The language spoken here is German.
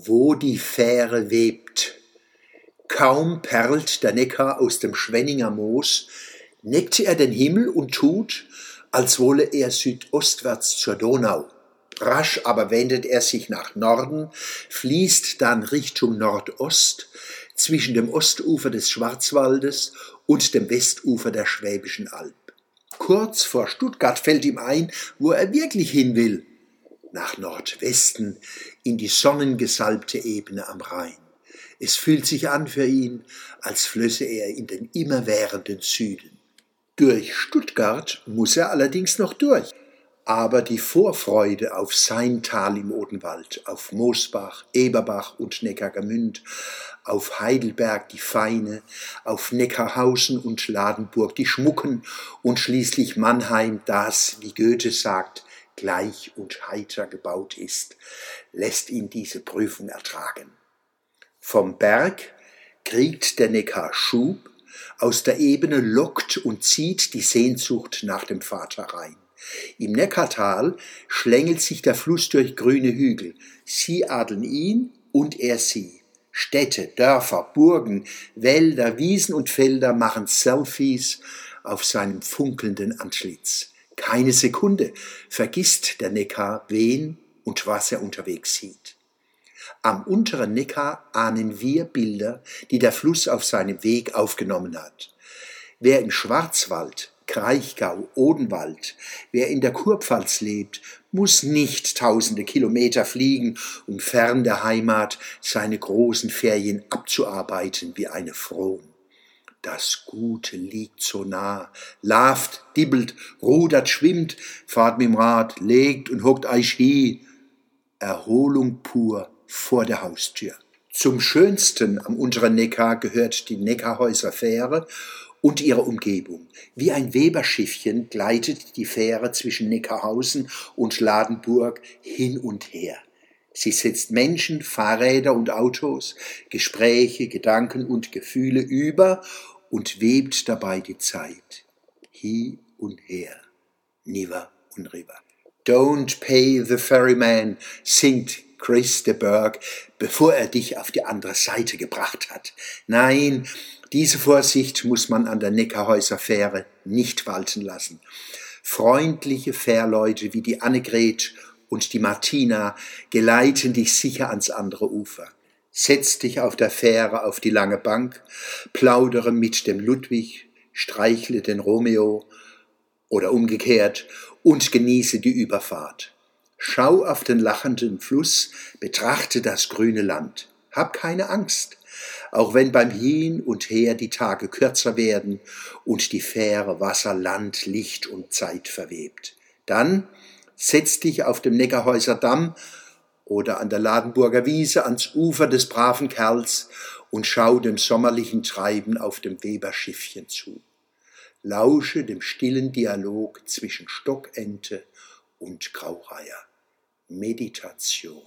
wo die Fähre webt. Kaum perlt der Neckar aus dem Schwenninger Moos, neckt er den Himmel und tut, als wolle er südostwärts zur Donau. Rasch aber wendet er sich nach Norden, fließt dann Richtung Nordost zwischen dem Ostufer des Schwarzwaldes und dem Westufer der Schwäbischen Alb. Kurz vor Stuttgart fällt ihm ein, wo er wirklich hin will. Nach Nordwesten in die sonnengesalbte Ebene am Rhein. Es fühlt sich an für ihn, als flösse er in den immerwährenden Süden. Durch Stuttgart muss er allerdings noch durch. Aber die Vorfreude auf sein Tal im Odenwald, auf Moosbach, Eberbach und Neckargemünd, auf Heidelberg die Feine, auf Neckarhausen und Ladenburg die Schmucken und schließlich Mannheim, das, wie Goethe sagt, gleich und heiter gebaut ist, lässt ihn diese Prüfung ertragen. Vom Berg kriegt der Neckar Schub, aus der Ebene lockt und zieht die Sehnsucht nach dem Vater rein. Im Neckartal schlängelt sich der Fluss durch grüne Hügel. Sie adeln ihn und er sie. Städte, Dörfer, Burgen, Wälder, Wiesen und Felder machen Selfies auf seinem funkelnden Antlitz. Keine Sekunde vergisst der Neckar, wen und was er unterwegs sieht. Am unteren Neckar ahnen wir Bilder, die der Fluss auf seinem Weg aufgenommen hat. Wer im Schwarzwald Kraichgau, Odenwald. Wer in der Kurpfalz lebt, muss nicht tausende Kilometer fliegen, um fern der Heimat seine großen Ferien abzuarbeiten wie eine Frohn. Das Gute liegt so nah, laft, dibbelt, rudert, schwimmt, fahrt mit'm Rad, legt und hockt eich hi. Erholung pur vor der Haustür. Zum schönsten am unteren Neckar gehört die Neckarhäuser Fähre und ihre Umgebung. Wie ein Weberschiffchen gleitet die Fähre zwischen Neckarhausen und Ladenburg hin und her. Sie setzt Menschen, Fahrräder und Autos, Gespräche, Gedanken und Gefühle über und webt dabei die Zeit. Hi und her, Niver und River. Don't pay the ferryman, singt Chris de Burgh, bevor er dich auf die andere Seite gebracht hat. Nein, diese Vorsicht muss man an der Neckarhäuser Fähre nicht walten lassen. Freundliche Fährleute wie die Annegret und die Martina geleiten dich sicher ans andere Ufer. Setz dich auf der Fähre auf die lange Bank, plaudere mit dem Ludwig, streichle den Romeo oder umgekehrt und genieße die Überfahrt. Schau auf den lachenden Fluss, betrachte das grüne Land. Hab keine Angst auch wenn beim Hin und Her die Tage kürzer werden und die Fähre Wasser, Land, Licht und Zeit verwebt. Dann setz dich auf dem Neckarhäuser Damm oder an der Ladenburger Wiese ans Ufer des braven Kerls und schau dem sommerlichen Treiben auf dem Weberschiffchen zu. Lausche dem stillen Dialog zwischen Stockente und Graureiher. Meditation.